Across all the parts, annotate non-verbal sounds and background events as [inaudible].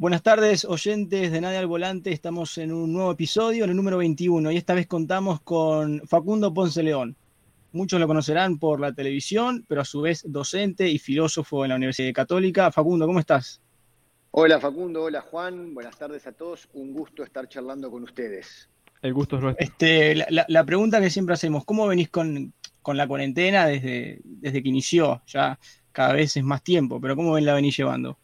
Buenas tardes, oyentes de Nadie al Volante. Estamos en un nuevo episodio, en el número 21, y esta vez contamos con Facundo Ponce León. Muchos lo conocerán por la televisión, pero a su vez docente y filósofo en la Universidad Católica. Facundo, ¿cómo estás? Hola Facundo, hola Juan, buenas tardes a todos. Un gusto estar charlando con ustedes. El gusto es nuestro. Este, la, pregunta que siempre hacemos, ¿cómo venís con, la cuarentena desde, desde que inició? Ya cada vez es más tiempo, pero ¿cómo la venís llevando?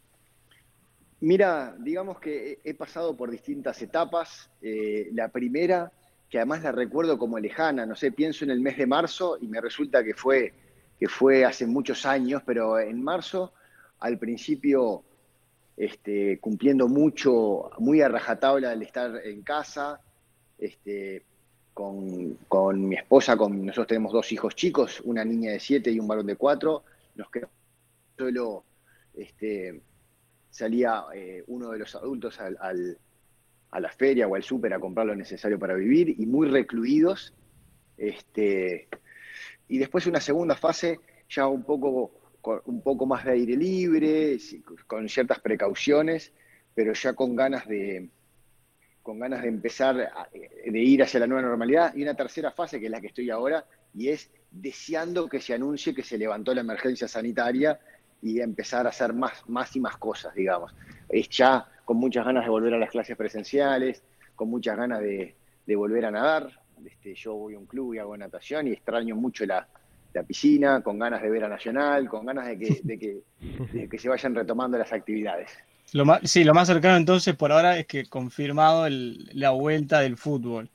Mira, digamos que he pasado por distintas etapas. Eh, la primera, que además la recuerdo como lejana, no sé, pienso en el mes de marzo y me resulta que fue, que fue hace muchos años, pero en marzo, al principio, este, cumpliendo mucho, muy a rajatabla el estar en casa, este, con, con, mi esposa, con nosotros tenemos dos hijos chicos, una niña de siete y un varón de cuatro, nos quedamos solo este, salía eh, uno de los adultos a la feria o al súper a comprar lo necesario para vivir y muy recluidos. Este, y después una segunda fase ya un poco, un poco más de aire libre, con ciertas precauciones, pero ya con ganas de, con ganas de empezar, de ir hacia la nueva normalidad. Y una tercera fase, que es la que estoy ahora, y es deseando que se anuncie que se levantó la emergencia sanitaria y empezar a hacer más, más y más cosas, digamos. Es ya con muchas ganas de volver a las clases presenciales, con muchas ganas de, volver a nadar. Este, yo voy a un club y hago natación y extraño mucho la, piscina, con ganas de ver a Nacional, con ganas de que, que, se vayan retomando las actividades. Lo más, sí, lo más cercano entonces por ahora es que confirmado la vuelta del fútbol.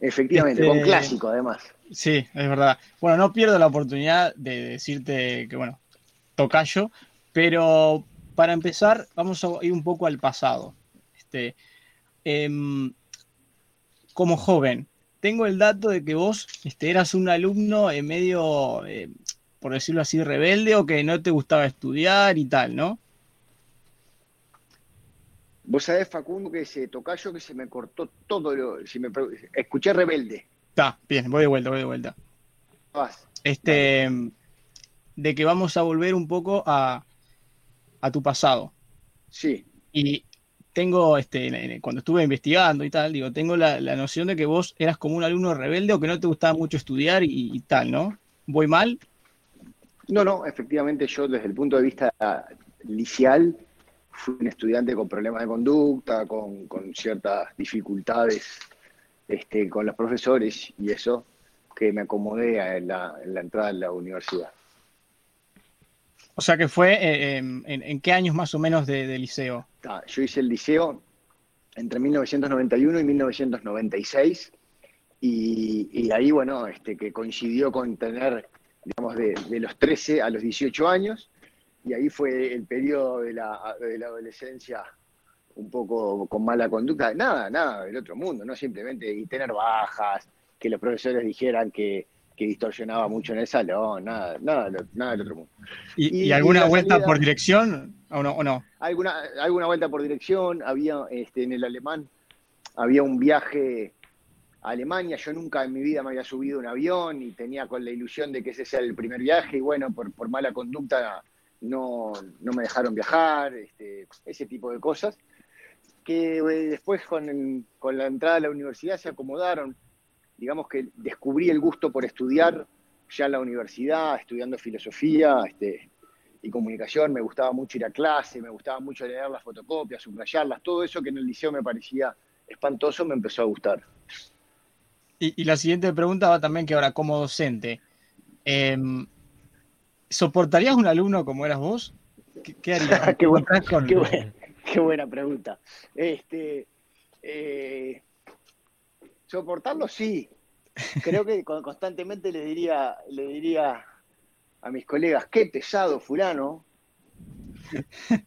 Efectivamente, con este, clásico además. Sí, es verdad. Bueno, no pierdo la oportunidad de decirte que, bueno, tocayo, pero para empezar vamos a ir un poco al pasado. Este, em, como joven, tengo el dato de que vos este, eras un alumno en medio, eh, por decirlo así, rebelde o que no te gustaba estudiar y tal, ¿no? Vos sabés, Facundo, que ese tocayo que se me cortó todo lo. Si me, escuché rebelde. Está, bien, voy de vuelta, voy de vuelta. Este de que vamos a volver un poco a, tu pasado. Sí. Y tengo, este, cuando estuve investigando y tal, digo, tengo la, noción de que vos eras como un alumno rebelde o que no te gustaba mucho estudiar y, tal, ¿no? ¿Voy mal? No, no, efectivamente yo desde el punto de vista liceal fui un estudiante con problemas de conducta, con, ciertas dificultades este, con los profesores y eso que me acomodé en la, en la entrada en la universidad. O sea que fue eh, en, qué años más o menos de, liceo. yo hice el liceo entre 1991 y 1996 y, ahí, bueno, este, que coincidió con tener, digamos, de, los 13 a los 18 años. Y ahí fue el periodo de la, de la adolescencia un poco con mala conducta, nada, nada del otro mundo, no simplemente y tener bajas, que los profesores dijeran que, que distorsionaba mucho en el salón, nada, nada, nada del otro mundo. ¿Y, alguna vuelta por dirección o no? O no? Alguna, alguna vuelta por dirección, había este, en el alemán, había un viaje a Alemania, yo nunca en mi vida me había subido un avión y tenía con la ilusión de que ese sea el primer viaje y bueno, por, por mala conducta no, no me dejaron viajar, este, ese tipo de cosas, que eh, después con, con la entrada a la universidad se acomodaron digamos que descubrí el gusto por estudiar ya en la universidad, estudiando filosofía este, y comunicación, me gustaba mucho ir a clase, me gustaba mucho leer las fotocopias, subrayarlas, todo eso que en el liceo me parecía espantoso me empezó a gustar. Y, la siguiente pregunta va también que ahora como docente, em, ¿soportarías un alumno como eras vos? ¿Qué, harías? [laughs] qué, buena, qué, buena, pregunta. Este, eh, Soportarlo sí. Creo que constantemente le diría, le diría a mis colegas, qué pesado fulano. [laughs]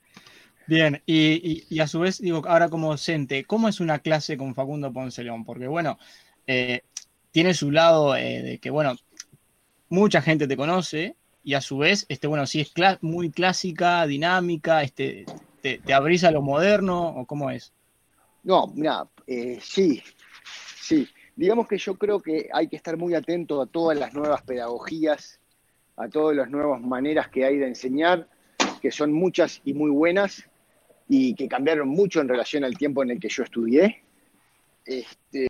Bien, y, a su vez, digo, ahora como docente, ¿cómo es una clase con Facundo Ponce León? Porque, bueno, eh, tiene su lado eh, de que, bueno, mucha gente te conoce y a su vez, este, bueno, sí es muy clásica, dinámica, este, te, abrís a lo moderno o cómo es? No, mira, eh, sí, Sí, digamos que yo creo que hay que estar muy atento a todas las nuevas pedagogías, a todas las nuevas maneras que hay de enseñar, que son muchas y muy buenas, y que cambiaron mucho en relación al tiempo en el que yo estudié. Este,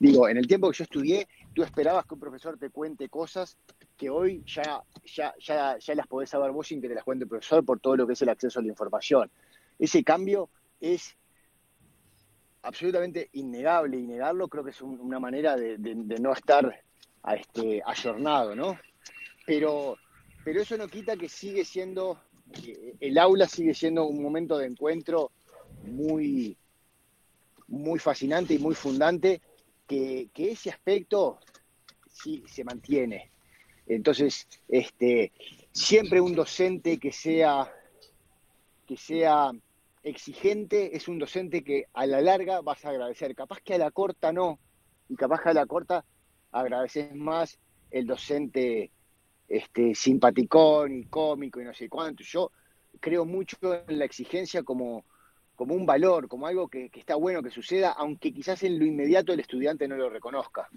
digo, en el tiempo que yo estudié, tú esperabas que un profesor te cuente cosas que hoy ya, ya, ya, ya las podés saber vos sin que te las cuente el profesor por todo lo que es el acceso a la información. Ese cambio es absolutamente innegable y negarlo creo que es una manera de, no estar a este, ayornado, ¿no? Pero, pero eso no quita que sigue siendo, el aula sigue siendo un momento de encuentro muy, muy fascinante y muy fundante, que, ese aspecto sí se mantiene. Entonces, este, siempre un docente que sea, que sea exigente es un docente que a la larga vas a agradecer. Capaz que a la corta no, y capaz que a la corta agradeces más el docente este, simpaticón y cómico y no sé cuánto. Yo creo mucho en la exigencia como, como un valor, como algo que, está bueno que suceda, aunque quizás en lo inmediato el estudiante no lo reconozca.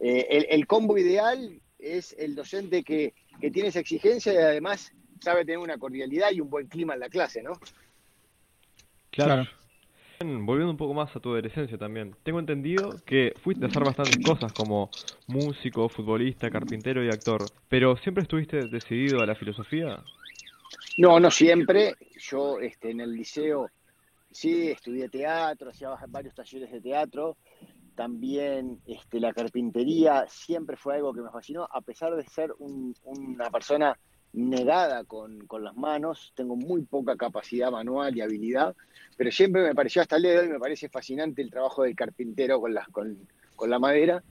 Eh, el, el, combo ideal es el docente que, que tiene esa exigencia y además sabe tener una cordialidad y un buen clima en la clase, ¿no? Claro. Volviendo un poco más a tu adolescencia también, tengo entendido que fuiste a hacer bastantes cosas como músico, futbolista, carpintero y actor, pero ¿siempre estuviste decidido a la filosofía? No, no siempre. Yo este, en el liceo sí estudié teatro, hacía varios talleres de teatro. También este, la carpintería siempre fue algo que me fascinó, a pesar de ser una persona negada con, las manos, tengo muy poca capacidad manual y habilidad, pero siempre me pareció hasta el día de hoy, me parece fascinante el trabajo del carpintero con, con, la madera.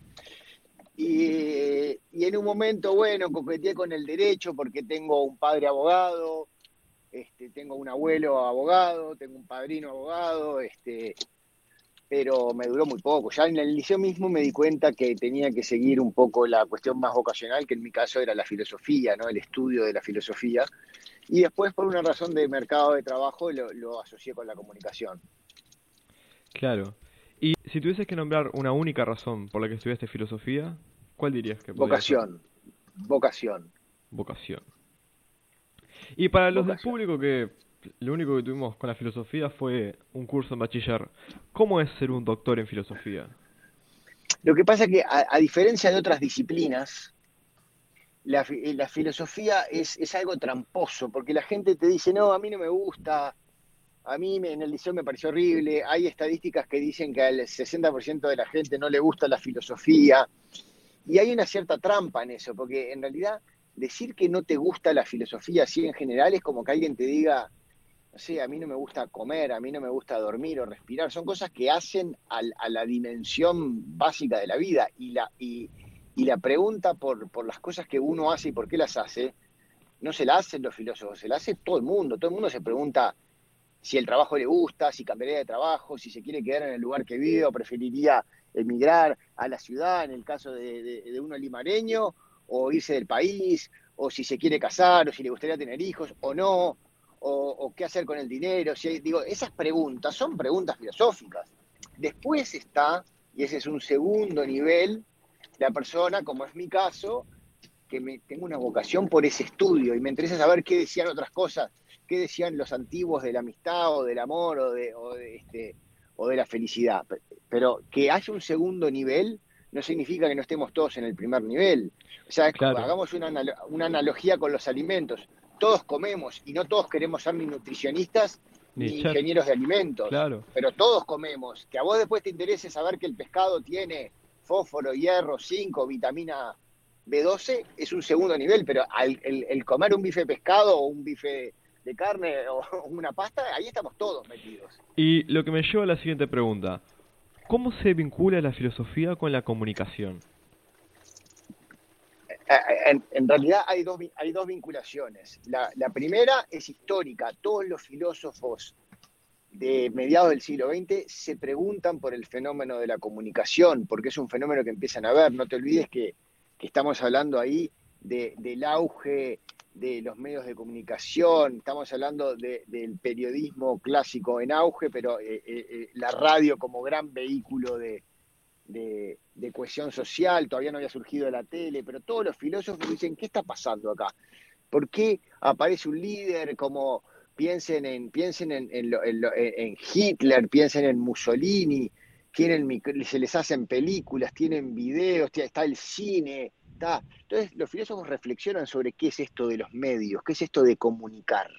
Y, y, en un momento, bueno, coqueteé con el derecho porque tengo un padre abogado, este, tengo un abuelo abogado, tengo un padrino abogado, este, pero me duró muy poco. Ya en el liceo mismo me di cuenta que tenía que seguir un poco la cuestión más vocacional, que en mi caso era la filosofía, ¿no? el estudio de la filosofía. Y después, por una razón de mercado de trabajo, lo, asocié con la comunicación. Claro. Y si tuvieses que nombrar una única razón por la que estudiaste filosofía, ¿cuál dirías que Vocación. Vocación. Vocación. Y para los del público que lo único que tuvimos con la filosofía fue un curso en bachiller. ¿Cómo es ser un doctor en filosofía? Lo que pasa es que, a, diferencia de otras disciplinas, la, filosofía es, algo tramposo, porque la gente te dice, no, a mí no me gusta, a mí en el liceo me pareció horrible, hay estadísticas que dicen que al 60% de la gente no le gusta la filosofía, y hay una cierta trampa en eso, porque en realidad decir que no te gusta la filosofía así en general es como que alguien te diga, no a mí no me gusta comer, a mí no me gusta dormir o respirar, son cosas que hacen a, la dimensión básica de la vida. Y la, y, la pregunta por, las cosas que uno hace y por qué las hace, no se la hacen los filósofos, se la hace todo el mundo, todo el mundo se pregunta si el trabajo le gusta, si cambiaría de trabajo, si se quiere quedar en el lugar que vive o preferiría emigrar a la ciudad, en el caso de, de uno limareño, o irse del país, o si se quiere casar, o si le gustaría tener hijos, o no, o, qué hacer con el dinero. Si digo, esas preguntas son preguntas filosóficas. Después está, y ese es un segundo nivel, la persona, como es mi caso, que me, tengo una vocación por ese estudio y me interesa saber qué decían otras cosas, qué decían los antiguos de la amistad o del amor o de, este, o de la felicidad. Pero que haya un segundo nivel no significa que no estemos todos en el primer nivel. O sea, hagamos una, una analogía con los alimentos todos comemos y no todos queremos ser ni nutricionistas ni, ingenieros de alimentos, pero todos comemos. Que a vos después te interese saber que el pescado tiene fósforo, hierro, zinco, vitamina B12, es un segundo nivel, pero el, comer un bife de pescado o un bife de carne [laughs] o una pasta, ahí estamos todos metidos. Y lo que me lleva a la siguiente pregunta, ¿cómo se vincula la filosofía con la comunicación? Eh, en, realidad hay dos, hay dos vinculaciones. La, primera es histórica. Todos los filósofos de mediados del siglo XX se preguntan por el fenómeno de la comunicación, porque es un fenómeno que empiezan a ver. No te olvides que, estamos hablando ahí del auge de los medios de comunicación, estamos hablando del periodismo clásico en auge, pero eh, eh, la radio como gran vehículo de, de, cohesión social, todavía no había surgido la tele, pero todos los filósofos dicen, ¿qué está pasando acá? ¿Por qué aparece un líder como, piensen en, piensen en, en, Hitler, piensen en Mussolini, tienen, se les hacen películas, tienen videos, está el cine, está. Entonces los filósofos reflexionan sobre qué es esto de los medios, qué es esto de comunicar.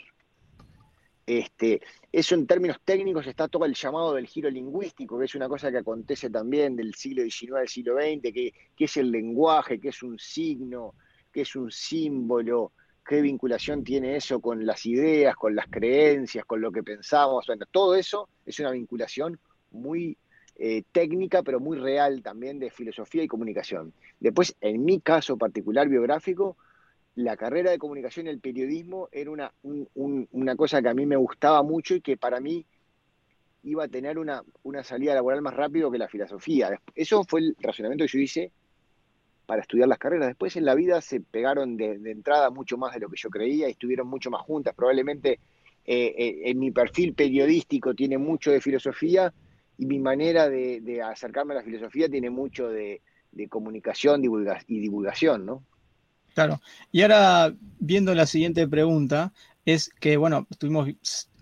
Este, eso en términos técnicos está todo el llamado del giro lingüístico, que es una cosa que acontece también del siglo XIX al siglo XX, que, es el lenguaje, que es un signo, que es un símbolo, qué vinculación tiene eso con las ideas, con las creencias, con lo que pensamos. Bueno, todo eso es una vinculación muy eh, técnica, pero muy real también de filosofía y comunicación. Después, en mi caso particular biográfico, la carrera de comunicación y el periodismo era una, una cosa que a mí me gustaba mucho y que para mí iba a tener una, salida laboral más rápido que la filosofía. Eso fue el razonamiento que yo hice para estudiar las carreras. Después en la vida se pegaron de, entrada mucho más de lo que yo creía y estuvieron mucho más juntas. Probablemente eh, eh, en mi perfil periodístico tiene mucho de filosofía y mi manera de, acercarme a la filosofía tiene mucho de, de comunicación y divulgación, ¿no? Claro. Y ahora, viendo la siguiente pregunta, es que, bueno, estuvimos,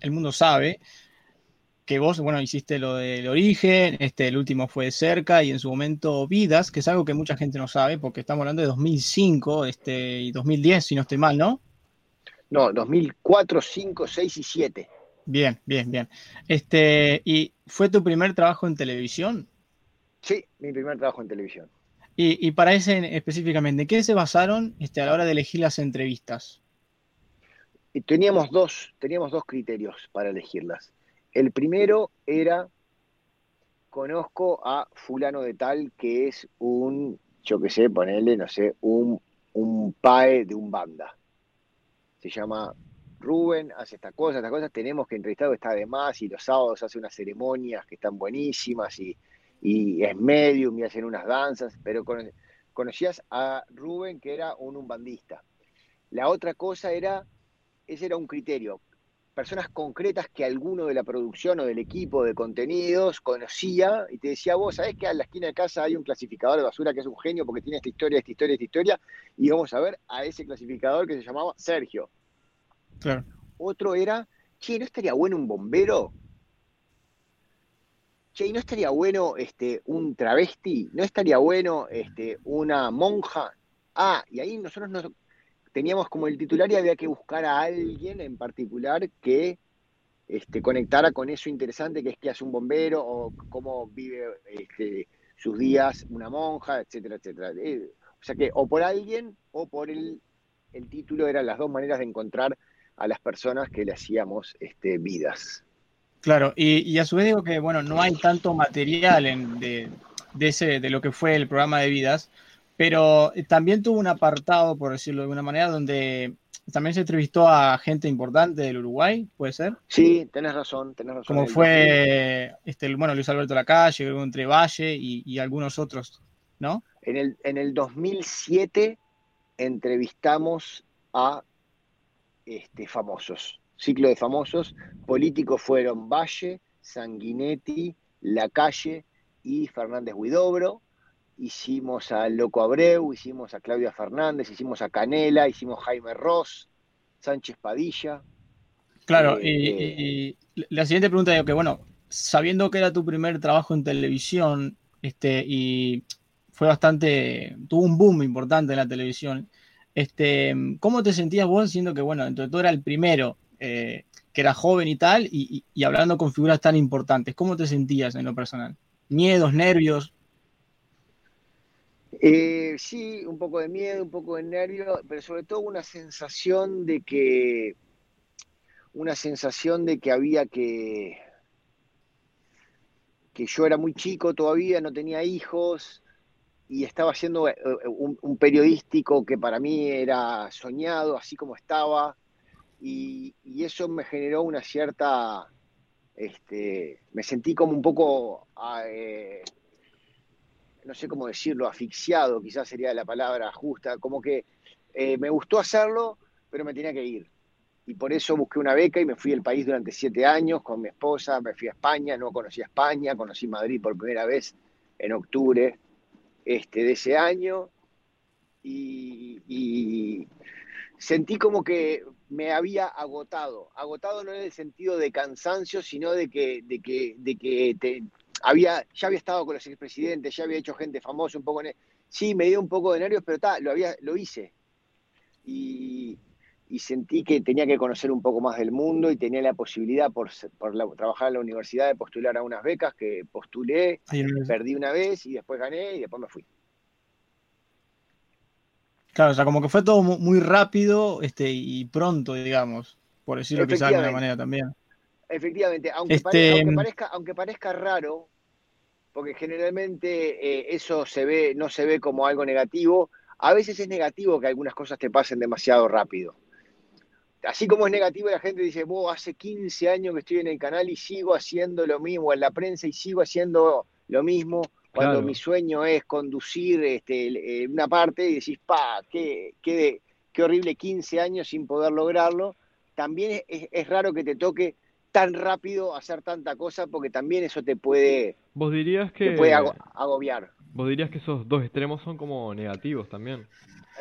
el mundo sabe que vos, bueno, hiciste lo del origen, este, el último fue de cerca y en su momento Vidas, que es algo que mucha gente no sabe, porque estamos hablando de 2005 este, y 2010, si no estoy mal, ¿no? No, 2004, 5, 6 y 7. Bien, bien, bien. Este, ¿Y fue tu primer trabajo en televisión? Sí, mi primer trabajo en televisión. Y, para ese específicamente, ¿en qué se basaron este, a la hora de elegir las entrevistas? teníamos dos, teníamos dos criterios para elegirlas. El primero era, conozco a fulano de tal que es un, yo qué sé, ponerle, no sé, un, un PAE de un banda. Se llama Rubén, hace estas cosas, estas cosas, tenemos que entrevistarlo, está de más, y los sábados hace unas ceremonias que están buenísimas, y y es medium y hacen unas danzas, pero conocías a Rubén que era un umbandista. La otra cosa era, ese era un criterio, personas concretas que alguno de la producción o del equipo de contenidos conocía y te decía, vos sabés que a la esquina de casa hay un clasificador de basura que es un genio porque tiene esta historia, esta historia, esta historia, y vamos a ver a ese clasificador que se llamaba Sergio. Claro. Otro era, che, ¿no estaría bueno un bombero? Che, ¿y no estaría bueno este, un travesti? ¿No estaría bueno este, una monja? Ah, y ahí nosotros nos, teníamos como el titular y había que buscar a alguien en particular que este, conectara con eso interesante que es que hace un bombero o cómo vive este, sus días una monja, etcétera, etcétera. Eh, o sea que o por alguien o por el, el título eran las dos maneras de encontrar a las personas que le hacíamos este, vidas. Claro, y, a su vez digo que, bueno, no hay tanto material en, de, ese, de lo que fue el programa de vidas, pero también tuvo un apartado, por decirlo de alguna manera, donde también se entrevistó a gente importante del Uruguay, ¿puede ser? Sí, tenés razón, tenés razón. Como fue, este, bueno, Luis Alberto Lacalle, Entre Valle y, y algunos otros, ¿no? En el, en el 2007 entrevistamos a este, famosos ciclo de famosos, políticos fueron Valle, Sanguinetti, Lacalle y Fernández Huidobro. Hicimos a Loco Abreu, hicimos a Claudia Fernández, hicimos a Canela, hicimos Jaime Ross, Sánchez Padilla. Claro, y, eh, la siguiente pregunta es que, bueno, sabiendo que era tu primer trabajo en televisión, este, y fue bastante, tuvo un boom importante en la televisión, este, ¿cómo te sentías vos siendo que, bueno, entonces tú eras el primero eh, que era joven y tal, y, hablando con figuras tan importantes. ¿Cómo te sentías en lo personal? ¿Miedos, nervios? Eh, sí, un poco de miedo, un poco de nervio, pero sobre todo una sensación de que una sensación de que había que que yo era muy chico todavía, no tenía hijos y estaba haciendo eh, un periodístico que para mí era soñado, así como estaba, y, eso me generó una cierta, este, me sentí como un poco, ah, eh, no sé cómo decirlo, asfixiado, quizás sería la palabra justa, como que eh, me gustó hacerlo, pero me tenía que ir. Y por eso busqué una beca y me fui al país durante siete años con mi esposa, me fui a España, no conocí a España, conocí Madrid por primera vez en octubre este, de ese año y sentí como que me había agotado. Agotado no en el sentido de cansancio, sino de que, de que, de que te, había, ya había estado con los expresidentes, ya había hecho gente famosa un poco. En, sí, me dio un poco de nervios, pero ta, lo, había, lo hice. Y, y, sentí que tenía que conocer un poco más del mundo y tenía la posibilidad por, por la, trabajar en la universidad de postular a unas becas que postulé, perdí una vez y después gané y después me fui. Claro, o sea, como que fue todo muy rápido este, y pronto, digamos, por decirlo quizás de alguna manera también. Efectivamente, aunque, este... parezca, aunque parezca raro, porque generalmente eh, eso se ve, no se ve como algo negativo, a veces es negativo que algunas cosas te pasen demasiado rápido. Así como es negativo, la gente dice, vos hace 15 años que estoy en el canal y sigo haciendo lo mismo, en la prensa y sigo haciendo lo mismo, cuando mi sueño es conducir este, eh, una parte y decís, pa, qué, qué, qué horrible 15 años sin poder lograrlo, también es, raro que te toque tan rápido hacer tanta cosa porque también eso te puede, ¿Vos dirías que, puede agobiar. Vos dirías que esos dos extremos son como negativos también.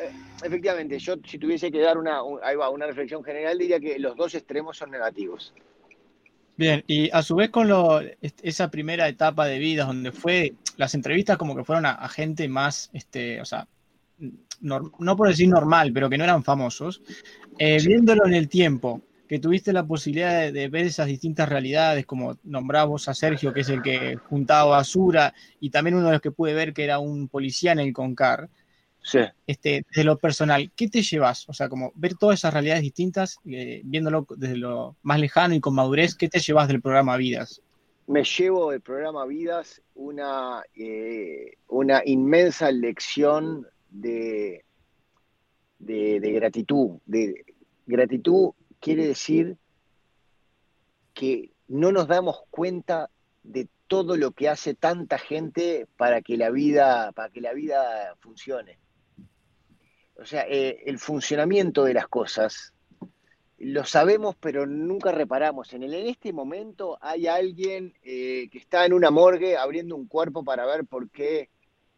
Eh, efectivamente, yo si tuviese que dar una, una reflexión general diría que los dos extremos son negativos. Bien, y a su vez con lo, esa primera etapa de vida donde fue las entrevistas como que fueron a, gente más, este, o sea, no, por decir normal, pero que no eran famosos, eh, viéndolo en el tiempo, que tuviste la posibilidad de, ver esas distintas realidades, como nombramos a Sergio, que es el que juntaba basura, y también uno de los que pude ver que era un policía en el Concar, Sí. Este, desde lo personal, ¿qué te llevas? O sea, como ver todas esas realidades distintas, eh, viéndolo desde lo más lejano y con madurez, ¿qué te llevas del programa Vidas? Me llevo del programa Vidas una, eh, una inmensa lección de, de, de gratitud. De, gratitud quiere decir que no nos damos cuenta de todo lo que hace tanta gente para que la vida, para que la vida funcione. O sea, eh, el funcionamiento de las cosas lo sabemos, pero nunca reparamos. En, el, en este momento hay alguien eh, que está en una morgue abriendo un cuerpo para ver por qué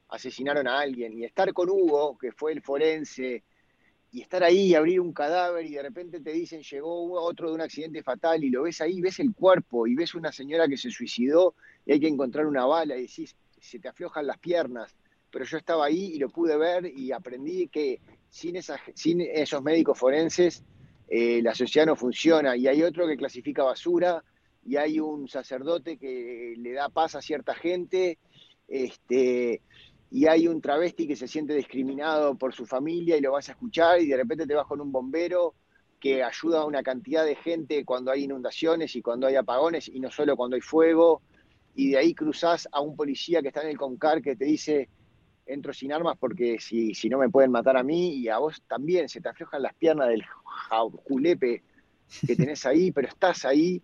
asesinaron a alguien. Y estar con Hugo, que fue el forense, y estar ahí y abrir un cadáver y de repente te dicen llegó otro de un accidente fatal y lo ves ahí, ves el cuerpo y ves una señora que se suicidó y hay que encontrar una bala y decís, se te aflojan las piernas pero yo estaba ahí y lo pude ver y aprendí que sin, esos médicos forenses eh, la sociedad no funciona. Y hay otro que clasifica basura y hay un sacerdote que le da paz a cierta gente. Este, y hay un travesti que se siente discriminado por su familia y lo vas a escuchar y de repente te vas con un bombero que ayuda a una cantidad de gente cuando hay inundaciones y cuando hay apagones y no solo cuando hay fuego. Y de ahí cruzás a un policía que está en el Concar que te dice, entro sin armas porque si, si no me pueden matar a mí y a vos también, se te aflojan las piernas del julepe que [laughs] tenés ahí, pero estás ahí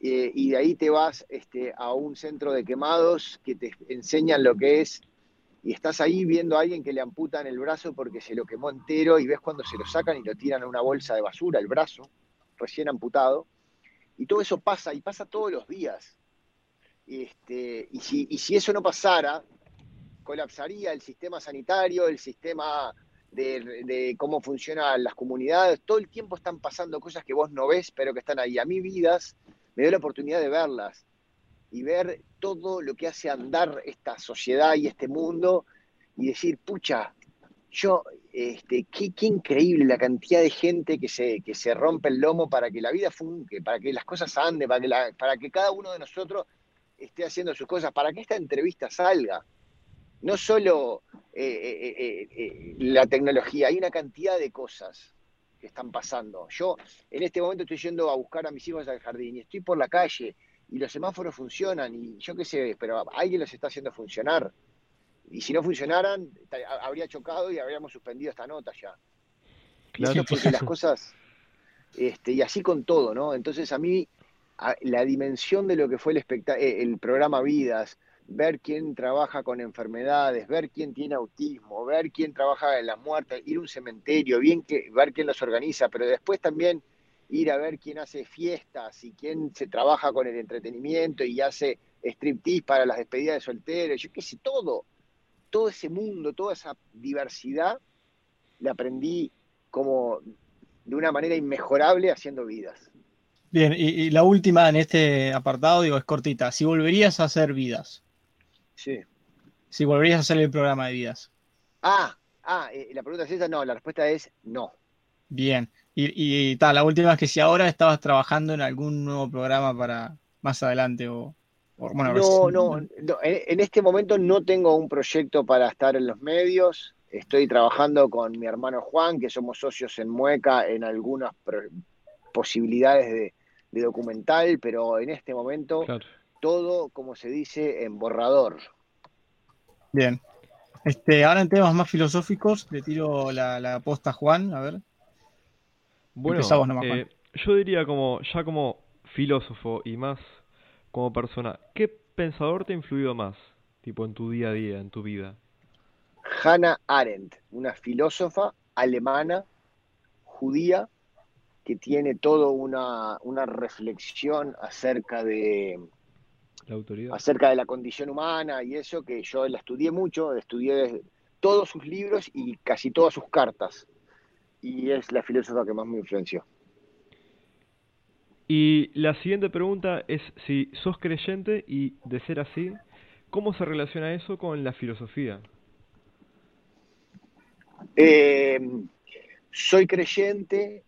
eh, y de ahí te vas este, a un centro de quemados que te enseñan lo que es y estás ahí viendo a alguien que le amputan el brazo porque se lo quemó entero y ves cuando se lo sacan y lo tiran a una bolsa de basura, el brazo, recién amputado. Y todo eso pasa y pasa todos los días. Este, y, si, y si eso no pasara, colapsaría el sistema sanitario, el sistema de, cómo funcionan las comunidades. Todo el tiempo están pasando cosas que vos no ves, pero que están ahí. A mí vidas me dio la oportunidad de verlas y ver todo lo que hace andar esta sociedad y este mundo y decir, pucha, yo, este, qué, increíble la cantidad de gente que se, que se rompe el lomo para que la vida funque, para que las cosas anden, para que, para que cada uno de nosotros esté haciendo sus cosas, para que esta entrevista salga no solo eh, eh, eh, la tecnología, hay una cantidad de cosas que están pasando. Yo en este momento estoy yendo a buscar a mis hijos al jardín y estoy por la calle y los semáforos funcionan y yo qué sé, pero alguien los está haciendo funcionar. Y si no funcionaran, habría chocado y habríamos suspendido esta nota ya. Claro, porque las [laughs] cosas, este, y así con todo, ¿no? Entonces a mí, la dimensión de lo que fue el, el programa Vidas, ver quién trabaja con enfermedades, ver quién tiene autismo, ver quién trabaja en la muerte, ir a un cementerio, bien que, ver quién los organiza, pero después también ir a ver quién hace fiestas y quién se trabaja con el entretenimiento y hace striptease para las despedidas de solteros, yo qué sé, todo, todo ese mundo, toda esa diversidad, la aprendí como de una manera inmejorable haciendo vidas. Bien, y, la última en este apartado, digo, es cortita. Si volverías a hacer vidas. Sí. Si volverías a hacer el programa de vidas. Ah, ah, eh, la pregunta es esa, no, la respuesta es no. Bien, y, tal, la última es que si ahora estabas trabajando en algún nuevo programa para más adelante o... bueno, no, no, no, en este momento no tengo un proyecto para estar en los medios. Estoy trabajando con mi hermano Juan, que somos socios en Mueca en algunas posibilidades de, documental, pero en este momento todo, como se dice, en borrador. Bien. Este, ahora en temas más filosóficos, le tiro la, la posta a Juan, a ver. Bueno, eh, yo diría como, ya como filósofo y más como persona, ¿qué pensador te ha influido más, tipo en tu día a día, en tu vida? Hannah Arendt, una filósofa alemana, judía, que tiene toda una, reflexión acerca de, la acerca de la condición humana y eso, que yo la estudié mucho, estudié todos sus libros y casi todas sus cartas. Y es la filósofa que más me influenció. Y la siguiente pregunta es si sos creyente y de ser así, ¿cómo se relaciona eso con la filosofía? Eh, soy creyente,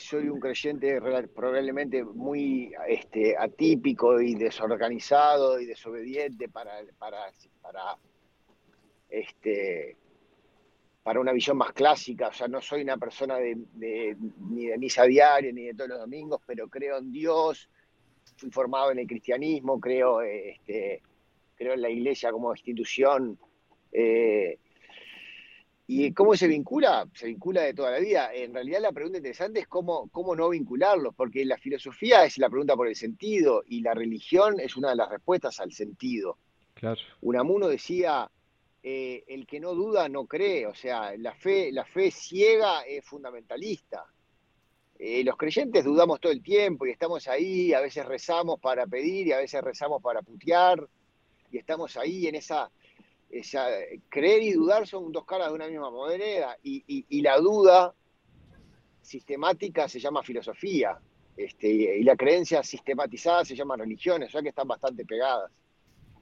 soy un creyente probablemente muy este, atípico y desorganizado y desobediente para, para, para, este, para una visión más clásica. O sea, no soy una persona ni de misa diaria ni de todos los domingos, pero creo en Dios, fui formado en el cristianismo, creo, este, creo en la iglesia como institución. Eh, ¿Y cómo se vincula? Se vincula de toda la vida. En realidad la pregunta interesante es cómo, cómo no vincularlos, porque la filosofía es la pregunta por el sentido y la religión es una de las respuestas al sentido. Claro. Unamuno decía, eh, el que no duda no cree, o sea, la fe, la fe ciega es fundamentalista. Eh, los creyentes dudamos todo el tiempo y estamos ahí, a veces rezamos para pedir y a veces rezamos para putear y estamos ahí en esa creer y dudar son dos caras de una misma moneda y, la duda sistemática se llama filosofía este, y la creencia sistematizada se llama religión, o sea que están bastante pegadas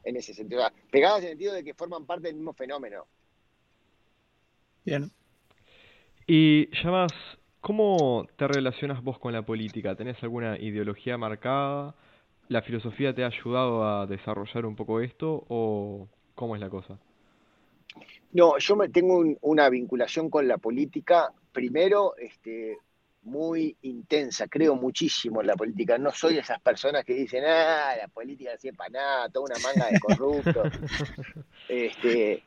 en ese sentido. pegadas en el sentido de que forman parte del mismo fenómeno. Bien. Y más, ¿cómo te relacionas vos con la política? ¿Tenés alguna ideología marcada? ¿La filosofía te ha ayudado a desarrollar un poco esto o ¿Cómo es la cosa? No, yo me tengo una vinculación con la política, primero, este, muy intensa, creo muchísimo en la política. No soy de esas personas que dicen, ah, la política no sirve para nada, toda una manga de corruptos. [laughs] este,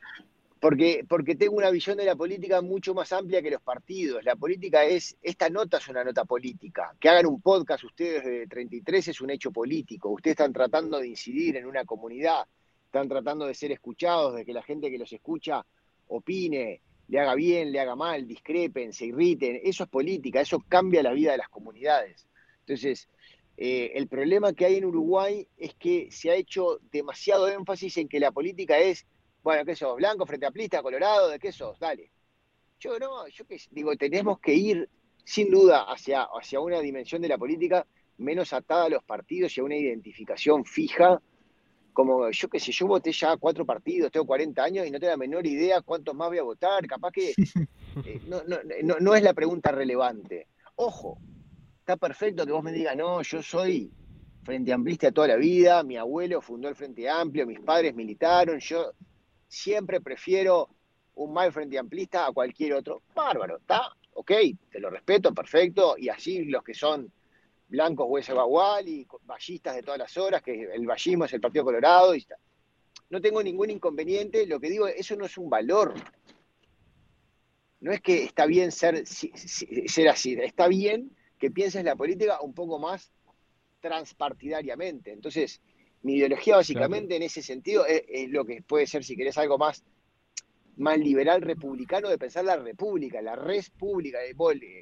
porque, porque tengo una visión de la política mucho más amplia que los partidos. La política es, esta nota es una nota política. Que hagan un podcast ustedes de 33 es un hecho político. Ustedes están tratando de incidir en una comunidad están tratando de ser escuchados, de que la gente que los escucha opine, le haga bien, le haga mal, discrepen, se irriten. Eso es política, eso cambia la vida de las comunidades. Entonces, eh, el problema que hay en Uruguay es que se ha hecho demasiado énfasis en que la política es, bueno, ¿qué sos? ¿Blanco, frente a plista, colorado? ¿De qué sos? Dale. Yo no, yo digo, tenemos que ir sin duda hacia, hacia una dimensión de la política menos atada a los partidos y a una identificación fija como yo qué sé, yo voté ya cuatro partidos, tengo 40 años y no tengo la menor idea cuántos más voy a votar, capaz que [laughs] eh, no, es la pregunta relevante. Ojo, está perfecto que vos me digas, no, yo soy Frente Amplista toda la vida, mi abuelo fundó el Frente Amplio, mis padres militaron, yo siempre prefiero un mal Frente Amplista a cualquier otro. Bárbaro, está, ok, te lo respeto, perfecto, y así los que son blancos hueso bagual y vallistas de todas las horas, que el vallismo es el Partido Colorado. Y No tengo ningún inconveniente, lo que digo, eso no es un valor. No es que está bien ser, ser así, está bien que pienses la política un poco más transpartidariamente. Entonces, mi ideología básicamente en ese sentido es, lo que puede ser, si querés, algo más, más liberal republicano de pensar la república, la res pública,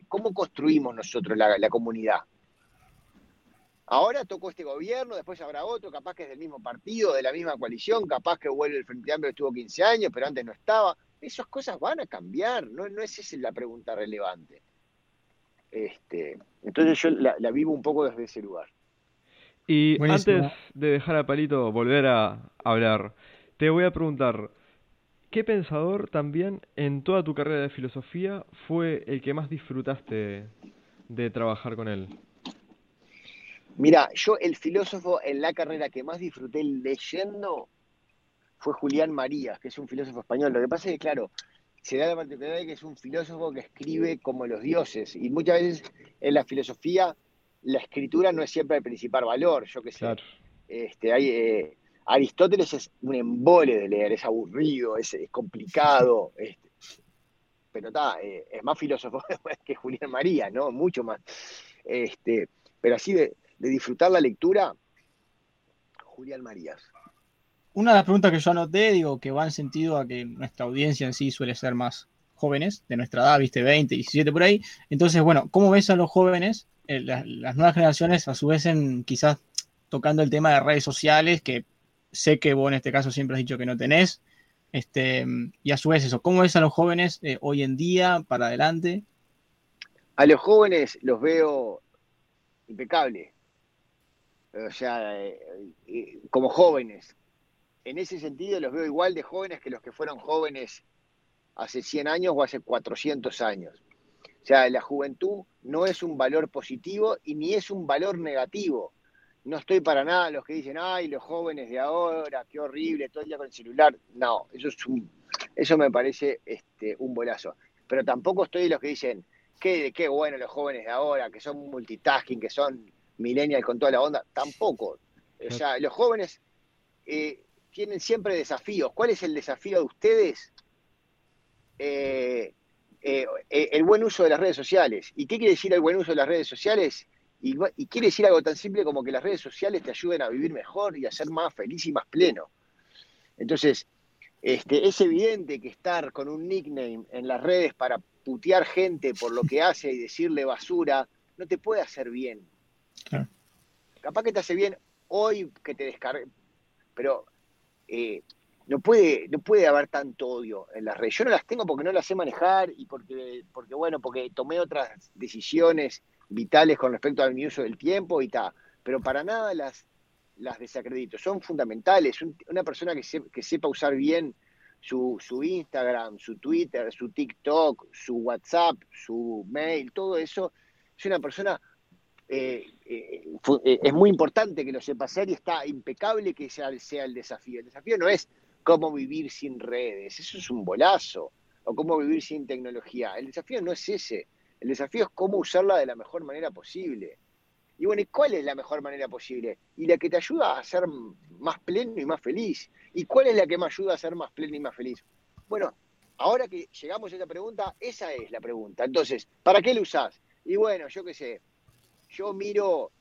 cómo construimos nosotros la comunidad. Ahora tocó este gobierno, después habrá otro, capaz que es del mismo partido, de la misma coalición, capaz que vuelve el Frente Amplio, estuvo 15 años, pero antes no estaba. Esas cosas van a cambiar, no, no es esa la pregunta relevante. Este, entonces yo la, vivo un poco desde ese lugar. Y antes de dejar a Palito volver a hablar, te voy a preguntar, ¿qué pensador también en toda tu carrera de filosofía fue el que más disfrutaste de trabajar con él? Mira, yo el filósofo en la carrera que más disfruté leyendo fue Julián Marías, que es un filósofo español. Lo que pasa es que, claro, se da la particularidad de que es un filósofo que escribe como los dioses. Y muchas veces en la filosofía la escritura no es siempre el principal valor. Yo qué sé. Este, hay, eh, Aristóteles es un embole de leer, es aburrido, es, complicado. Este, pero está, eh, es más filósofo [laughs] que Julián María, ¿no? Mucho más. Este, pero así de, de disfrutar la lectura, Julián Marías una de las preguntas que yo anoté, digo, que va en sentido a que nuestra audiencia en sí suele ser más jóvenes, de nuestra edad, viste, 20, 17 por ahí. Entonces, bueno, ¿cómo ves a los jóvenes, eh, las, nuevas generaciones, a su vez, en, quizás tocando el tema de redes sociales, que sé que vos en este caso siempre has dicho que no tenés, este, y a su vez eso, ¿cómo ves a los jóvenes eh, hoy en día, para adelante? A los jóvenes los veo impecables, o sea, eh, como jóvenes, en ese sentido los veo igual de jóvenes que los que fueron jóvenes hace 100 años o hace 400 años. O sea, la juventud no es un valor positivo y ni es un valor negativo. No estoy para nada los que dicen, ay, los jóvenes de ahora, qué horrible, todo el día con el celular. No, eso es un, eso me parece este, un bolazo. Pero tampoco estoy de los que dicen, qué, qué bueno los jóvenes de ahora, que son multitasking, que son millennials con toda la onda. Tampoco. O sea, los jóvenes eh, tienen siempre desafíos. ¿Cuál es el desafío de ustedes? Eh, eh, eh, el buen uso de las redes sociales. ¿Y qué quiere decir el buen uso de las redes sociales? Y, quiere decir algo tan simple como que las redes sociales te ayuden a vivir mejor y a ser más feliz y más pleno. Entonces, este, es evidente que estar con un nickname en las redes para putear gente por lo que hace y decirle basura no te puede hacer bien. Capaz que te hace bien hoy que te descargue, pero eh, no, puede, no puede haber tanto odio en las redes. Yo no las tengo porque no las sé manejar y porque, porque bueno, porque tomé otras decisiones vitales con respecto al mi uso del tiempo y tal. Pero para nada las, las desacredito. Son fundamentales. una persona que, que sepa usar bien su, su, Instagram, su Twitter, su TikTok, su WhatsApp, su mail, todo eso, es una persona eh, eh, eh, es muy importante que lo sepa hacer y está impecable que sea, el desafío. El desafío no es cómo vivir sin redes, eso es un bolazo, o cómo vivir sin tecnología. El desafío no es ese, el desafío es cómo usarla de la mejor manera posible. Y bueno, ¿y cuál es la mejor manera posible? Y la que te ayuda a ser más pleno y más feliz. ¿Y cuál es la que me ayuda a ser más pleno y más feliz? Bueno, ahora que llegamos a esta pregunta, esa es la pregunta. Entonces, ¿para qué lo usás? Y bueno, yo qué sé, yo miro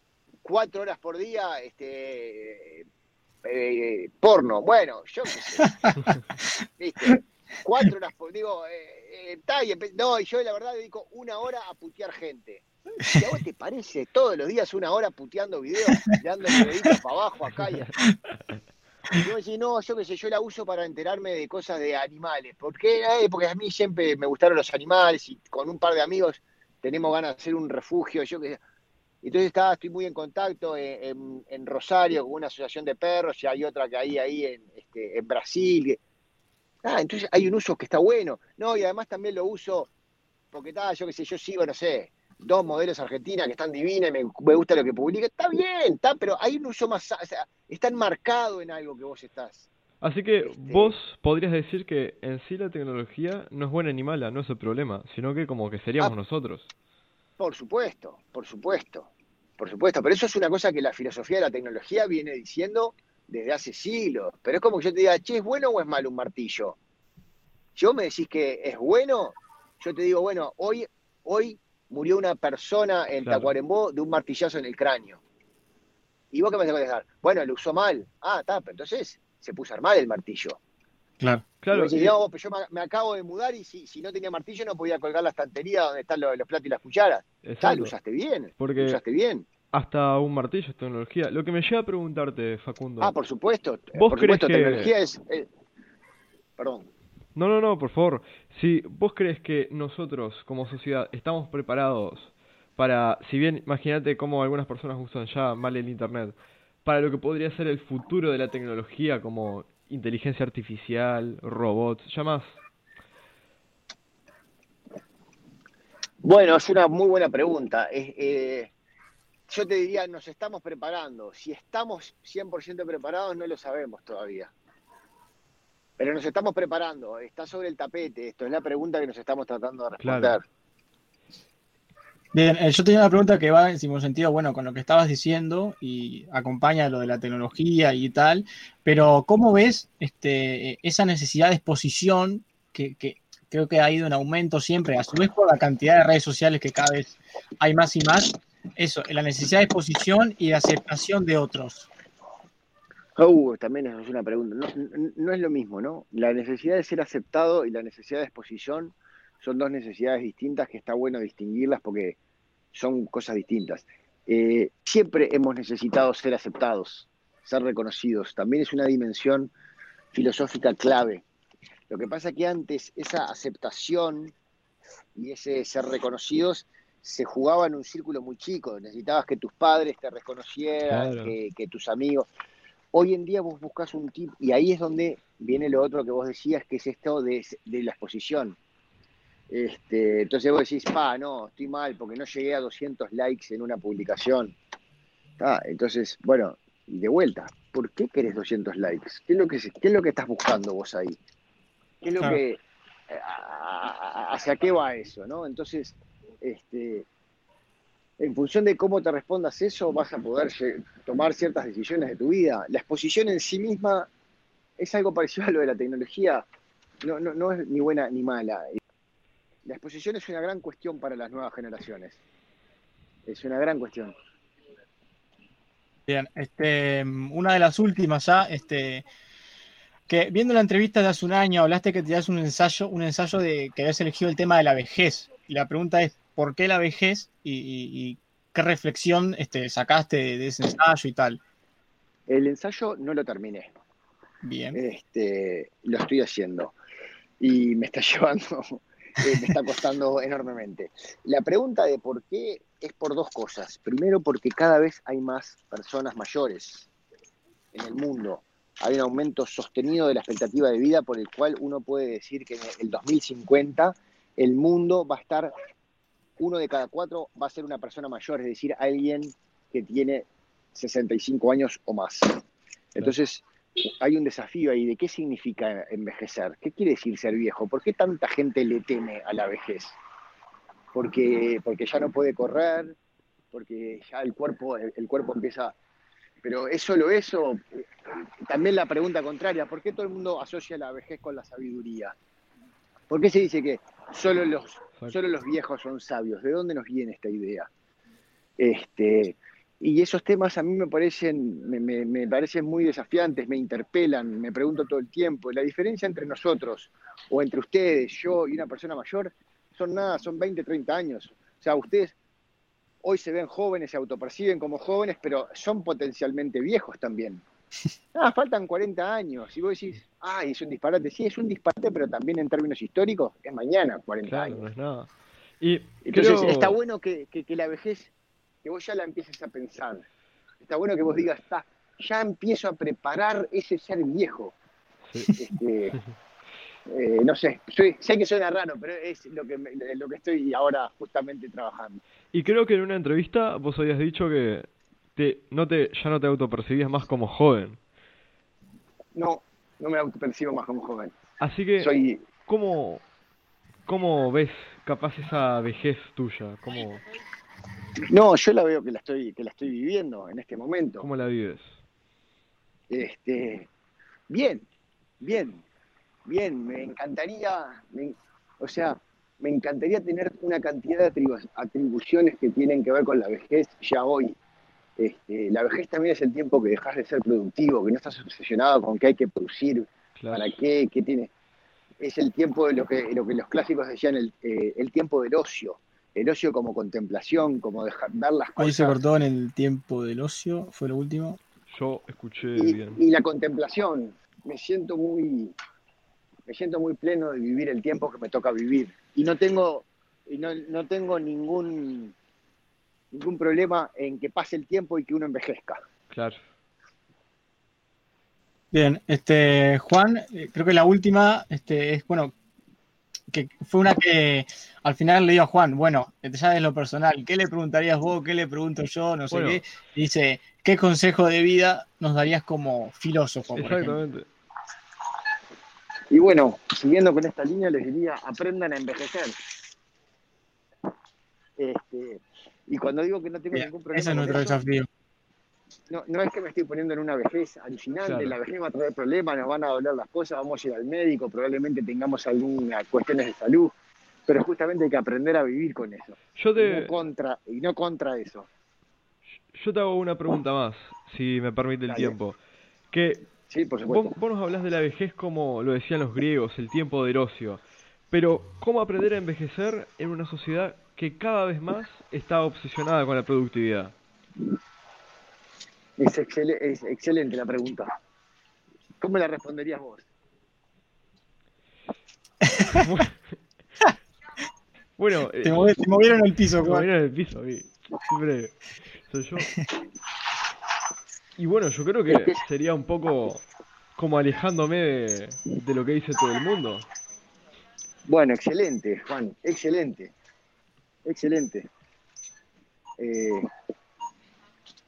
cuatro horas por día este eh, porno. Bueno, yo qué sé. [laughs] ¿Viste? Cuatro horas por digo, eh, eh no, y yo la verdad dedico una hora a putear gente. ¿Y a vos te parece todos los días una hora puteando videos, dando [laughs] deditos para abajo acá? Y... yo decía, no, yo qué sé, yo la uso para enterarme de cosas de animales. ¿Por qué? Eh, porque a mí siempre me gustaron los animales y con un par de amigos tenemos ganas de hacer un refugio. Yo que entonces está, estoy muy en contacto en, Rosario con una asociación de perros y hay otra que hay ahí en, este, en Brasil. Ah, entonces hay un uso que está bueno. No, y además también lo uso porque está, yo qué sé, yo sigo, no sé, dos modelos argentinas que están divinas y me, gusta lo que publica. Está bien, está, pero hay un uso más, o sea, está enmarcado en algo que vos estás. Así que este vos podrías decir que en sí la tecnología no es buena ni mala, no es el problema, sino que como que seríamos ah, nosotros. Por supuesto, por supuesto, por supuesto. Pero eso es una cosa que la filosofía de la tecnología viene diciendo desde hace siglos. Pero es como que yo te diga, che, ¿es bueno o es malo un martillo? Yo me decís que es bueno, yo te digo, bueno, hoy, hoy murió una persona en Tacuarembó de un martillazo en el cráneo. ¿Y vos qué me vas a contestar? Bueno, lo usó mal. Ah, está, pero entonces se puso a armar el martillo. Claro, claro. yo me, acabo de mudar y si, si, no tenía martillo no podía colgar la estantería donde están los, platos y las cucharas. Tal, lo usaste bien. Porque usaste bien. Hasta un martillo es tecnología. Lo que me lleva a preguntarte, Facundo. Ah, por supuesto. ¿Vos por crees que... tecnología es... Eh, perdón. No, no, no, por favor. Si vos crees que nosotros como sociedad estamos preparados para, si bien imagínate cómo algunas personas usan ya mal el Internet, para lo que podría ser el futuro de la tecnología como inteligencia artificial, robots, ya más. Bueno, es una muy buena pregunta. Eh, yo te diría, nos estamos preparando. Si estamos 100% preparados, no lo sabemos todavía. Pero nos estamos preparando, está sobre el tapete esto, es la pregunta que nos estamos tratando de responder. Eh, yo tenía una pregunta que va en sentido, bueno, con lo que estabas diciendo y acompaña lo de la tecnología y tal, pero ¿cómo ves este, esa necesidad de exposición que, creo que ha ido en aumento siempre, a su vez por la cantidad de redes sociales que cada vez hay más y más? Eso, la necesidad de exposición y de aceptación de otros. Oh, también es una pregunta. No es lo mismo, ¿no? La necesidad de ser aceptado y la necesidad de exposición son dos necesidades distintas que está bueno distinguirlas porque son cosas distintas. Eh, siempre hemos necesitado ser aceptados, ser reconocidos. También es una dimensión filosófica clave. Lo que pasa es que antes esa aceptación y ese ser reconocidos se jugaba en un círculo muy chico. Necesitabas que tus padres te reconocieran, que, que, tus amigos. Hoy en día vos buscas un tipo, y ahí es donde viene lo otro que vos decías, que es esto de, de la exposición. Este, entonces vos decís, pa, no, estoy mal porque no llegué a 200 likes en una publicación. entonces, bueno, de vuelta, ¿por qué querés 200 likes? ¿Qué es lo que, qué es lo que estás buscando vos ahí? ¿Qué es lo que, hacia qué va eso, no? Entonces, este, en función de cómo te respondas eso, vas a poder tomar ciertas decisiones de tu vida. La exposición en sí misma es algo parecido a lo de la tecnología. No, no, no es ni buena ni mala la exposición es una gran cuestión para las nuevas generaciones. Es una gran cuestión. Bien, este, una de las últimas ya, este, que viendo la entrevista de hace un año hablaste que tenías un ensayo, un ensayo de que habías elegido el tema de la vejez. Y la pregunta es, ¿por qué la vejez? Y, qué reflexión este, sacaste de, ese ensayo y tal. El ensayo no lo terminé. Bien. Este, lo estoy haciendo. Y me está [laughs] llevando eh, me está costando [laughs] enormemente. La pregunta de por qué es por dos cosas. Primero, porque cada vez hay más personas mayores en el mundo. Hay un aumento sostenido de la expectativa de vida por el cual uno puede decir que en el 2050 el mundo va a estar, uno de cada cuatro va a ser una persona mayor, es decir, alguien que tiene 65 años o más. Entonces, hay un desafío ahí de qué significa envejecer, qué quiere decir ser viejo, por qué tanta gente le teme a la vejez, porque, porque ya no puede correr, porque ya el cuerpo, el, cuerpo empieza... Pero es solo eso, también la pregunta contraria, ¿por qué todo el mundo asocia la vejez con la sabiduría? ¿Por qué se dice que solo los, solo los viejos son sabios? ¿De dónde nos viene esta idea? Este, y esos temas a mí me parecen, me, parecen muy desafiantes, me interpelan, me pregunto todo el tiempo. La diferencia entre nosotros o entre ustedes, yo y una persona mayor, son nada, son 20, 30 años. O sea, ustedes hoy se ven jóvenes, se autoperciben como jóvenes, pero son potencialmente viejos también. [laughs] Ah, faltan 40 años. Y vos decís, ay, es un disparate. Sí, es un disparate, pero también en términos históricos es mañana 40 años. No. Y Entonces está bueno que, que la vejez que vos ya la empieces a pensar. Está bueno que vos digas, está, ya empiezo a preparar ese ser viejo. Este, eh, no sé, sé que suena raro, pero es lo que, lo que estoy ahora justamente trabajando. Y creo que en una entrevista vos habías dicho que te, no te, ya no te autopercibías más como joven. No, no me autopercibo más como joven. Así que, Soy... ¿cómo, ¿cómo ves capaz esa vejez tuya? ¿Cómo... No, yo la veo que la estoy, que la estoy viviendo en este momento. ¿Cómo la vives? Este, bien, bien, bien. Me encantaría, o sea, me encantaría tener una cantidad de atribuciones que tienen que ver con la vejez ya hoy. Este, la vejez también es el tiempo que dejas de ser productivo, que no estás obsesionado con qué hay que producir, para qué, qué tiene. Es el tiempo de lo que, lo que los clásicos decían, el, eh, el tiempo del ocio el ocio como contemplación, como dejar, ver las cosas. Ahí se cortó en el tiempo del ocio, fue lo último. Yo escuché y, bien. Y la contemplación, me siento muy, me siento muy pleno de vivir el tiempo que me toca vivir. Y no tengo, y no, no tengo ningún, ningún problema en que pase el tiempo y que uno envejezca. Claro. Bien, este Juan, eh, creo que la última este, es, bueno, que fue una que al final le dio a Juan, bueno, ya es lo personal, ¿qué le preguntarías vos? ¿Qué le pregunto yo? No sé qué. dice, ¿qué consejo de vida nos darías como filósofo? Exactamente. Y bueno, siguiendo con esta línea, les diría, aprendan a envejecer. Este, y cuando digo que no tengo ningún problema. Ese es nuestro desafío. No, no es que me estoy poniendo en una vejez alucinante, la vejez va a traer problemas, nos van a doler las cosas, vamos a ir al médico, probablemente tengamos algunas cuestiones de salud, pero justamente hay que aprender a vivir con eso. Yo te... y, no contra, y no contra eso. Yo te hago una pregunta más, si me permite el tiempo. Que sí, por supuesto. Vos, vos, nos hablas de la vejez como lo decían los griegos, el tiempo de ocio. Pero, ¿cómo aprender a envejecer en una sociedad que cada vez más está obsesionada con la productividad? Es, excelente la pregunta. ¿Cómo la responderías vos? [laughs] bueno, te, movieron el piso, Te movieron el piso, siempre soy yo. Y bueno, yo creo que sería un poco como alejándome de, de lo que dice todo el mundo. Bueno, excelente, Juan, excelente excelente. Eh,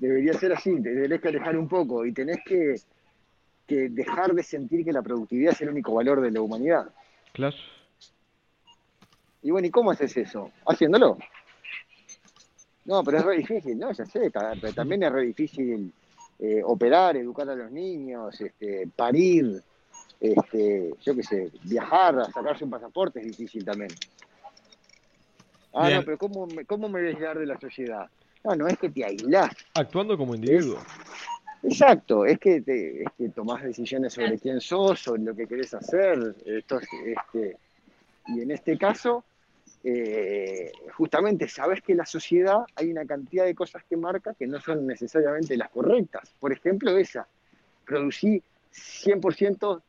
debería ser así, te tenés que alejar un poco y tenés que, dejar de sentir que la productividad es el único valor de la humanidad. Claro. Y bueno, ¿y cómo haces eso? Haciéndolo. No, pero es re difícil, ¿no? Ya sé, pero también es re difícil eh, operar, educar a los niños, este, parir, este, yo qué sé, viajar, sacarse un pasaporte es difícil también. Ah, no, pero ¿cómo me, ¿cómo me voy a aislar de la sociedad? No, no es que te aislás. Actuando como individuo. exacto, es que, te, es que tomás decisiones sobre quién sos, sobre lo que querés hacer. Esto, este, y en este caso, eh, justamente sabes que la sociedad hay una cantidad de cosas que marca que no son necesariamente las correctas. Por ejemplo, esa, producí 100%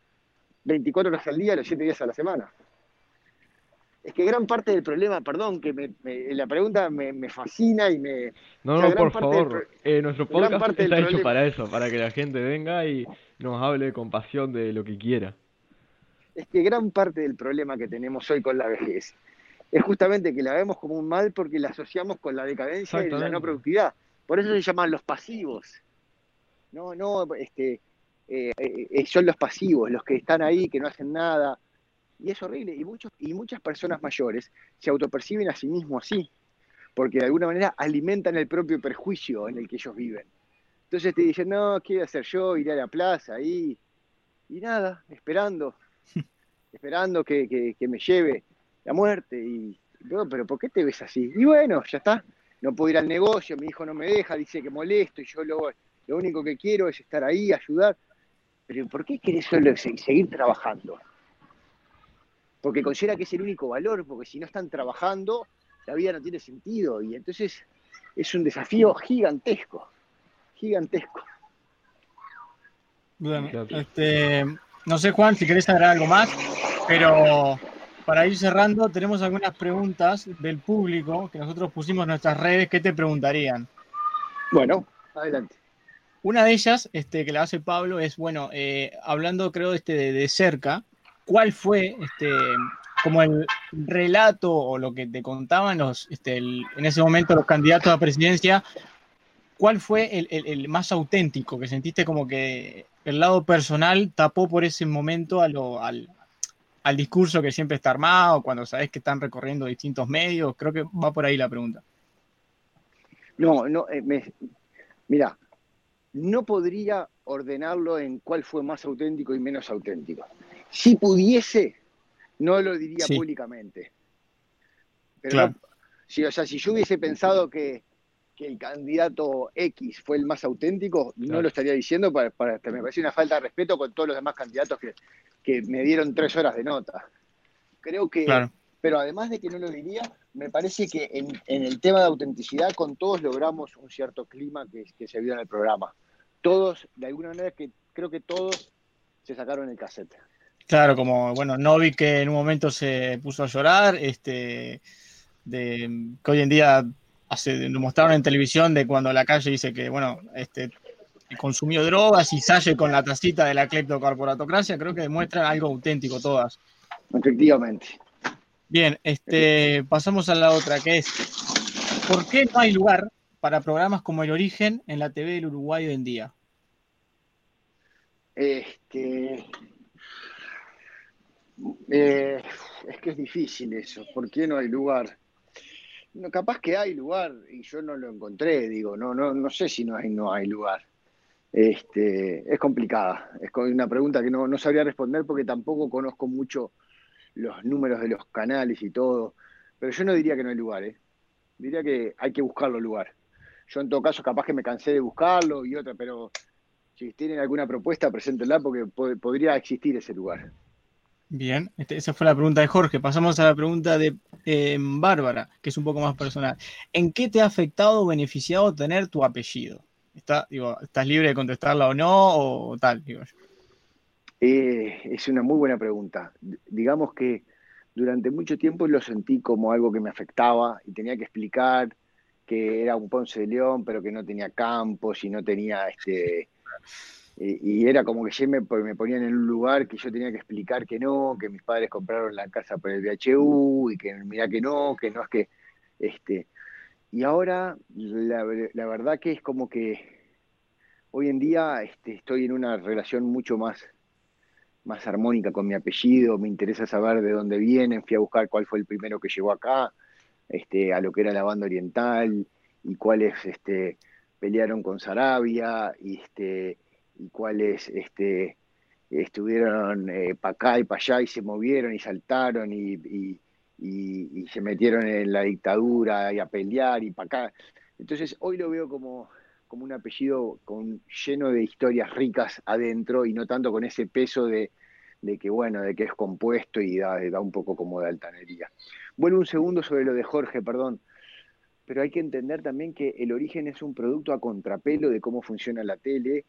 24 horas al día, los 7 días a la semana. Es que gran parte del problema, perdón, que me, la pregunta me, fascina y me... No, no, por favor. Eh, nuestro podcast está hecho para eso, para que la gente venga y nos hable con pasión de lo que quiera. Es que gran parte del problema que tenemos hoy con la vejez es justamente que la vemos como un mal porque la asociamos con la decadencia y la no productividad. Por eso se llaman los pasivos. No, no, este, eh, eh, son los pasivos, los que están ahí, que no hacen nada, y es horrible. Y, muchos, y muchas personas mayores se autoperciben a sí mismos así, porque de alguna manera alimentan el propio perjuicio en el que ellos viven. Entonces te dicen, no, ¿qué voy a hacer yo? Iré a la plaza ahí. Y nada, esperando, [laughs] esperando que, me lleve la muerte. Y, pero, pero ¿por qué te ves así? Y bueno, ya está. No puedo ir al negocio, mi hijo no me deja, dice que molesto y yo lo, lo único que quiero es estar ahí, ayudar. Pero ¿por qué querés solo seguir trabajando? Porque considera que es el único valor, porque si no están trabajando, la vida no tiene sentido. Y entonces es un desafío gigantesco, gigantesco. Bueno, este, no sé Juan si querés agregar algo más, pero para ir cerrando tenemos algunas preguntas del público que nosotros pusimos en nuestras redes, ¿qué te preguntarían? Bueno, adelante. Una de ellas, este, que la hace Pablo, es, bueno, eh, hablando creo este, de cerca, cuál fue este, como el relato o lo que te contaban los, este, en ese momento los candidatos a presidencia, cuál fue el, más auténtico, que sentiste como que el lado personal tapó por ese momento al, discurso que siempre está armado, cuando sabes que están recorriendo distintos medios, creo que va por ahí la pregunta. No, no, eh, mira, no podría ordenarlo en cuál fue más auténtico y menos auténtico. Si pudiese, no lo diría públicamente. Pero si, o sea, si yo hubiese pensado que, el candidato X fue el más auténtico, no lo estaría diciendo para, que me parece una falta de respeto con todos los demás candidatos que, me dieron tres horas de nota. Creo que, pero además de que no lo diría, me parece que en, el tema de autenticidad con todos logramos un cierto clima que, que se vio en el programa. Todos, de alguna manera, que creo que todos se sacaron el cassette. Claro, como, bueno, Novi que en un momento se puso a llorar, este, de, que hoy en día hace, lo mostraron en televisión de cuando la calle dice que, bueno, este, consumió drogas y sale con la tacita de la cleptocorporatocracia, creo que demuestran algo auténtico todas. Efectivamente. Bien, este, pasamos a la otra, que es, ¿por qué no hay lugar para programas como El Origen en la TV del Uruguay hoy en día? Este, eh, es que es difícil eso. ¿Por qué no hay lugar? No, capaz que hay lugar y yo no lo encontré, digo, no, no, no sé si no hay, no hay lugar. Este, es complicada, es una pregunta que no, sabría responder porque tampoco conozco mucho los números de los canales y todo, pero yo no diría que no hay lugar, ¿eh? diría que hay que buscarlo lugar. Yo en todo caso capaz que me cansé de buscarlo y otra, pero si tienen alguna propuesta, preséntenla porque podría existir ese lugar. Bien, este, esa fue la pregunta de Jorge. Pasamos a la pregunta de eh, Bárbara, que es un poco más personal. ¿En qué te ha afectado o beneficiado tener tu apellido? Está, digo, ¿Estás libre de contestarla o no? O tal, digo eh, es una muy buena pregunta. Digamos que durante mucho tiempo lo sentí como algo que me afectaba y tenía que explicar que era un Ponce de León, pero que no tenía campos y no tenía este y, era como que me, me ponían en un lugar que yo tenía que explicar que no, que mis padres compraron la casa por el VHU y que mira que no, que no es que este y ahora la, verdad que es como que hoy en día este, estoy en una relación mucho más más armónica con mi apellido, me interesa saber de dónde vienen, fui a buscar cuál fue el primero que llegó acá, este, a lo que era la banda oriental, y cuáles este, pelearon con Sarabia, y, este, y cuáles este, estuvieron eh, para acá y para allá y se movieron y saltaron y, y, se metieron en la dictadura y a pelear y para acá. Entonces hoy lo veo como, como un apellido con, lleno de historias ricas adentro y no tanto con ese peso de, de que bueno, de que es compuesto y da, da un poco como de altanería. Vuelvo un segundo sobre lo de Jorge, perdón pero hay que entender también que el origen es un producto a contrapelo de cómo funciona la tele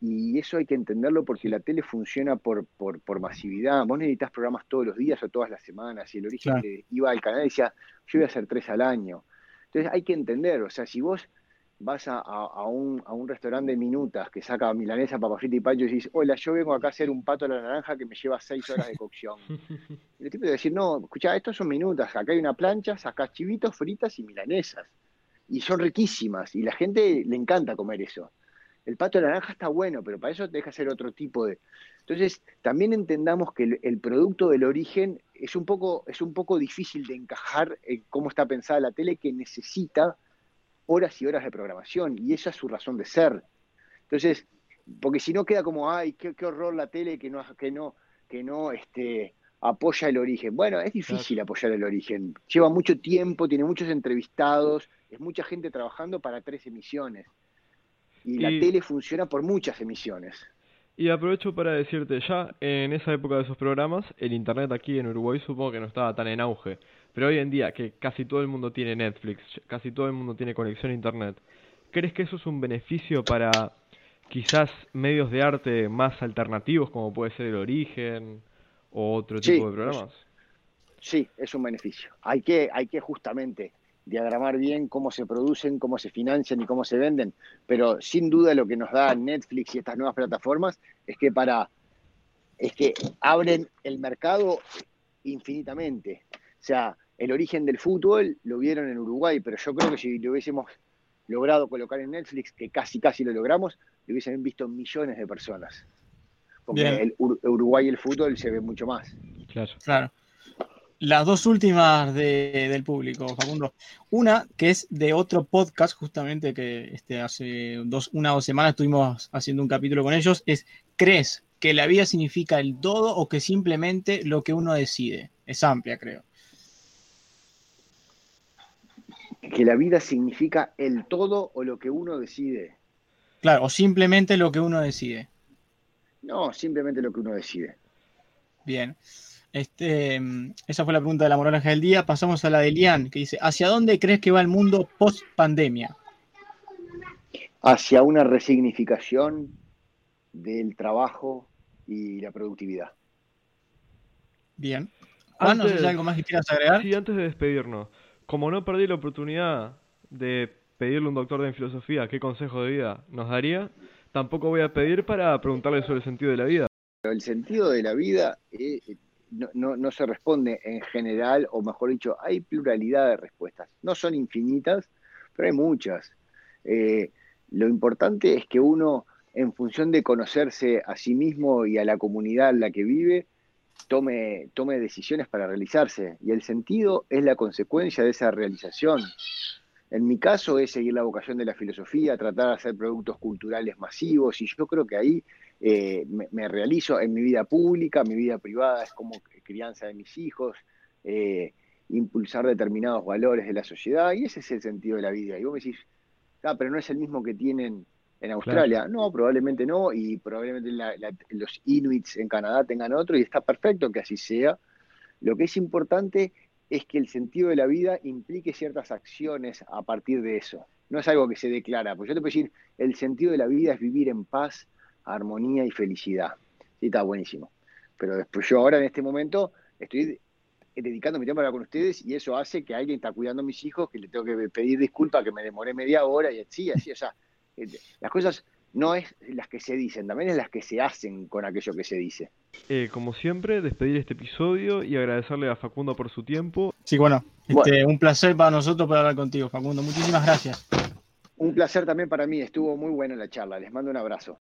y eso hay que entenderlo porque la tele funciona por, por, masividad. Vos necesitas programas todos los días o todas las semanas. Y el origen iba al canal y decía, yo voy a hacer tres al año. Entonces hay que entender, o sea, si vos vas a, a, un, a un restaurante de minutas que saca milanesa, papa frita y pancho y dices, hola, yo vengo acá a hacer un pato a la naranja que me lleva seis horas de cocción. y [laughs] el tipo te decir, no, escucha, estos son minutas, acá hay una plancha, sacas chivitos, fritas y milanesas. Y son riquísimas, y la gente le encanta comer eso el pato de naranja está bueno, pero para eso deja ser otro tipo de... Entonces, también entendamos que el, producto del origen es un, poco, es un poco difícil de encajar en cómo está pensada la tele, que necesita horas y horas de programación, y esa es su razón de ser. Entonces, porque si no queda como, ay, qué, horror la tele que no, que no, que no este, apoya el origen. Bueno, es difícil apoyar el origen. Lleva mucho tiempo, tiene muchos entrevistados, es mucha gente trabajando para tres emisiones. Y, la tele funciona por muchas emisiones. Y aprovecho para decirte, ya en esa época de esos programas, el Internet aquí en Uruguay supongo que no estaba tan en auge. Pero hoy en día, que casi todo el mundo tiene Netflix, casi todo el mundo tiene conexión a Internet, ¿crees que eso es un beneficio para quizás medios de arte más alternativos, como puede ser El Origen o otro tipo de programas? Sí, es un beneficio. Hay que, hay que justamente diagramar bien cómo se producen, cómo se financian y cómo se venden, pero sin duda lo que nos da Netflix y estas nuevas plataformas es que para es que abren el mercado infinitamente. O sea, el origen del fútbol lo vieron en Uruguay, pero yo creo que si lo hubiésemos logrado colocar en Netflix, que casi casi lo logramos, lo hubiesen visto millones de personas. Porque el Uruguay y el fútbol se ve mucho más. Claro. Claro las dos últimas del público, Facundo. Una que es de otro podcast, justamente que este, hace dos, una o dos semanas estuvimos haciendo un capítulo con ellos, es ¿crees que la vida significa el todo o que simplemente lo que uno decide? Es amplia, creo. Que la vida significa el todo o lo que uno decide. Claro, o simplemente lo que uno decide. No, simplemente lo que uno decide. Bien. Este, esa fue la pregunta de la moraleja del día. Pasamos a la de Lian, que dice, ¿hacia dónde crees que va el mundo post pandemia? Hacia una resignificación del trabajo y la productividad. Bien. Juan, no sé si hay algo más que quieras agregar. Sí, antes de despedirnos, como no perdí la oportunidad de pedirle a un doctor en filosofía qué consejo de vida nos daría, tampoco voy a pedir para preguntarle sobre el sentido de la vida. El sentido de la vida eh, no, no, se responde en general, o mejor dicho, hay pluralidad de respuestas. No son infinitas, pero hay muchas. Eh, lo importante es que uno, en función de conocerse a sí mismo y a la comunidad en la que vive, tome, tome decisiones para realizarse. Y el sentido es la consecuencia de esa realización. En mi caso es seguir la vocación de la filosofía, tratar de hacer productos culturales masivos y yo creo que ahí eh, me, realizo en mi vida pública, mi vida privada es como crianza de mis hijos, eh, impulsar determinados valores de la sociedad y ese es el sentido de la vida. Y vos me decís, ah, pero no es el mismo que tienen en Australia. No, probablemente no, y probablemente los Inuits en Canadá tengan otro, y está perfecto que así sea. Lo que es importante es que el sentido de la vida implique ciertas acciones a partir de eso. No es algo que se declara, pues yo te puedo decir, el sentido de la vida es vivir en paz, armonía y felicidad. Sí, está buenísimo. Pero después yo ahora en este momento estoy dedicando mi tiempo a hablar con ustedes y eso hace que alguien está cuidando a mis hijos, que le tengo que pedir disculpas, que me demoré media hora y así, así, o sea, eh, las cosas no es las que se dicen, también es las que se hacen con aquello que se dice. Eh, como siempre, despedir este episodio y agradecerle a Facundo por su tiempo. Sí, bueno, este, un placer para nosotros poder hablar contigo, Facundo. Muchísimas gracias. Un placer también para mí, estuvo muy buena la charla. Les mando un abrazo.